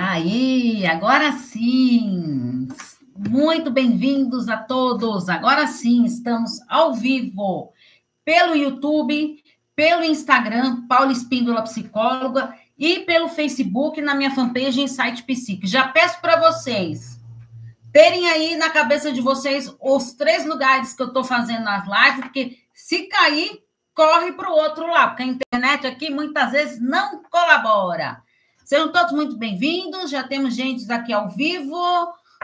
Aí, agora sim. Muito bem-vindos a todos. Agora sim, estamos ao vivo pelo YouTube, pelo Instagram, Paula Espíndola Psicóloga, e pelo Facebook na minha fanpage Insight Psique. Já peço para vocês terem aí na cabeça de vocês os três lugares que eu estou fazendo as lives, porque se cair, corre para o outro lado, porque a internet aqui muitas vezes não colabora. Sejam todos muito bem-vindos. Já temos gente aqui ao vivo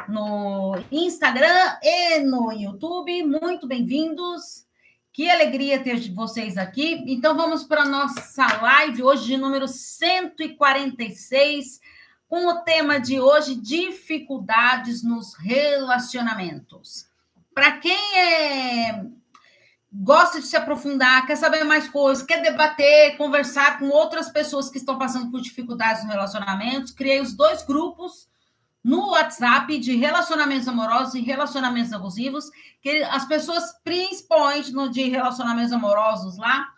no Instagram e no YouTube. Muito bem-vindos. Que alegria ter vocês aqui. Então, vamos para a nossa live hoje de número 146, com o tema de hoje: dificuldades nos relacionamentos. Para quem é gosta de se aprofundar, quer saber mais coisas, quer debater, conversar com outras pessoas que estão passando por dificuldades no relacionamento, criei os dois grupos no WhatsApp de relacionamentos amorosos e relacionamentos abusivos, que as pessoas, principalmente no de relacionamentos amorosos lá,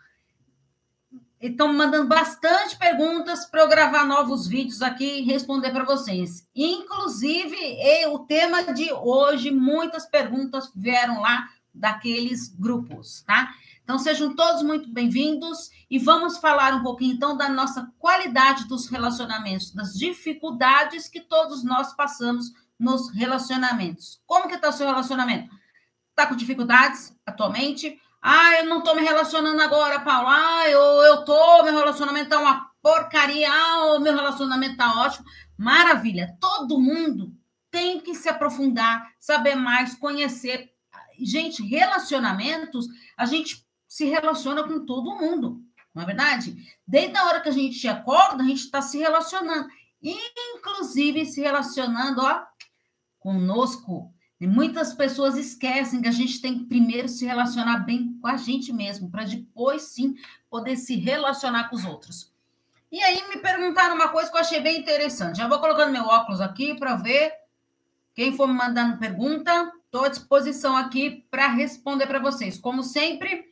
estão mandando bastante perguntas para eu gravar novos vídeos aqui e responder para vocês. Inclusive, o tema de hoje, muitas perguntas vieram lá daqueles grupos, tá? Então sejam todos muito bem-vindos e vamos falar um pouquinho então da nossa qualidade dos relacionamentos, das dificuldades que todos nós passamos nos relacionamentos. Como que está o seu relacionamento? Está com dificuldades atualmente? Ah, eu não estou me relacionando agora, Paulo. Ah, eu, tô, meu relacionamento tá uma porcaria. Ah, o meu relacionamento tá ótimo. Maravilha. Todo mundo tem que se aprofundar, saber mais, conhecer gente, relacionamentos, a gente se relaciona com todo mundo, não é verdade? Desde a hora que a gente acorda, a gente está se relacionando, inclusive se relacionando ó, conosco. E muitas pessoas esquecem que a gente tem que primeiro se relacionar bem com a gente mesmo, para depois sim poder se relacionar com os outros. E aí me perguntaram uma coisa que eu achei bem interessante. Já vou colocando meu óculos aqui para ver quem for me mandando pergunta. Estou à disposição aqui para responder para vocês. Como sempre,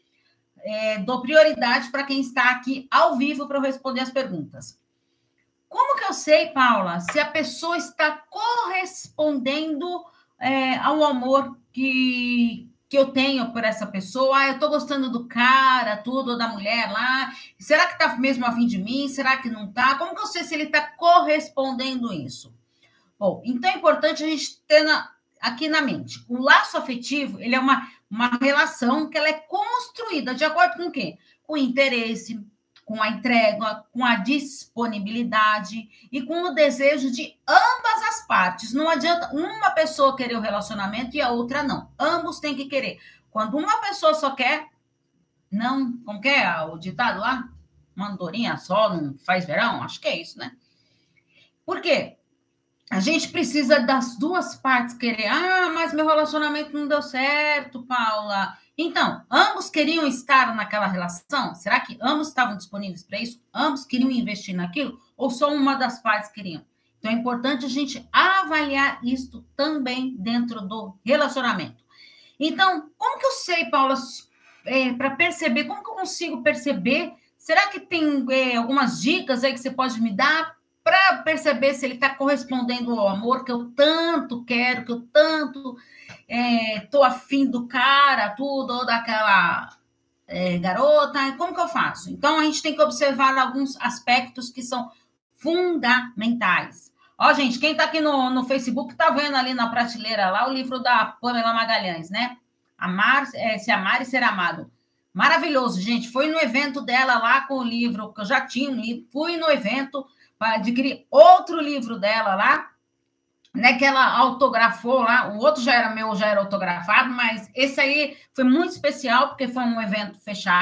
é, dou prioridade para quem está aqui ao vivo para eu responder as perguntas. Como que eu sei, Paula, se a pessoa está correspondendo é, ao amor que, que eu tenho por essa pessoa? Ah, eu estou gostando do cara, tudo, da mulher lá. Será que está mesmo a fim de mim? Será que não está? Como que eu sei se ele está correspondendo isso? Bom, então é importante a gente ter na, aqui na mente. O laço afetivo, ele é uma, uma relação que ela é construída de acordo com o quê? Com o interesse, com a entrega, com a disponibilidade e com o desejo de ambas as partes. Não adianta uma pessoa querer o relacionamento e a outra não. Ambos têm que querer. Quando uma pessoa só quer, não, como que é o ditado lá? Mandorinha só não faz verão? Acho que é isso, né? Por quê? A gente precisa das duas partes querer. Ah, mas meu relacionamento não deu certo, Paula. Então, ambos queriam estar naquela relação? Será que ambos estavam disponíveis para isso? Ambos queriam investir naquilo? Ou só uma das partes queriam? Então, é importante a gente avaliar isso também dentro do relacionamento. Então, como que eu sei, Paula, é, para perceber? Como que eu consigo perceber? Será que tem é, algumas dicas aí que você pode me dar para perceber se ele está correspondendo ao amor que eu tanto quero, que eu tanto estou é, afim do cara, tudo, ou daquela é, garota, como que eu faço? Então, a gente tem que observar alguns aspectos que são fundamentais. Ó, gente, quem está aqui no, no Facebook está vendo ali na prateleira lá o livro da Pamela Magalhães, né? Amar, é, se amar e ser amado. Maravilhoso, gente. Foi no evento dela lá com o livro, que eu já tinha um livro, fui no evento, para adquirir outro livro dela lá, né, que ela autografou lá. O outro já era meu, já era autografado, mas esse aí foi muito especial porque foi um evento fechado.